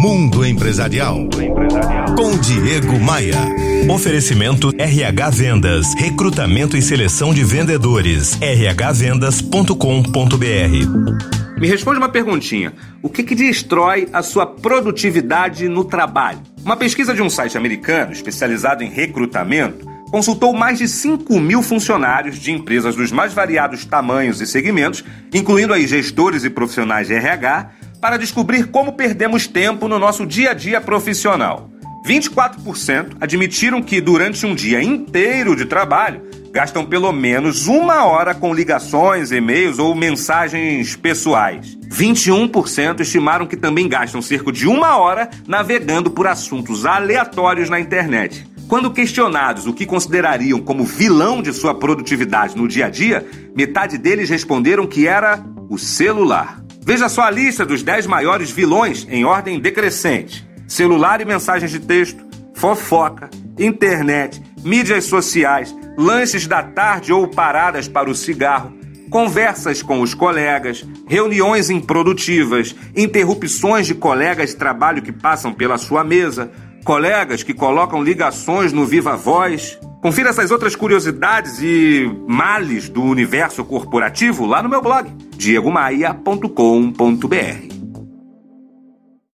Mundo Empresarial. Com Diego Maia. Oferecimento RH Vendas. Recrutamento e seleção de vendedores. rhvendas.com.br. Me responde uma perguntinha. O que, que destrói a sua produtividade no trabalho? Uma pesquisa de um site americano especializado em recrutamento consultou mais de 5 mil funcionários de empresas dos mais variados tamanhos e segmentos, incluindo aí gestores e profissionais de RH, para descobrir como perdemos tempo no nosso dia a dia profissional. 24% admitiram que durante um dia inteiro de trabalho gastam pelo menos uma hora com ligações, e-mails ou mensagens pessoais. 21% estimaram que também gastam cerca de uma hora navegando por assuntos aleatórios na internet. Quando questionados o que considerariam como vilão de sua produtividade no dia a dia, metade deles responderam que era o celular. Veja só a lista dos 10 maiores vilões em ordem decrescente: celular e mensagens de texto, fofoca, internet, mídias sociais, lanches da tarde ou paradas para o cigarro, conversas com os colegas, reuniões improdutivas, interrupções de colegas de trabalho que passam pela sua mesa, colegas que colocam ligações no Viva Voz. Confira essas outras curiosidades e males do universo corporativo lá no meu blog diegomaia.com.br.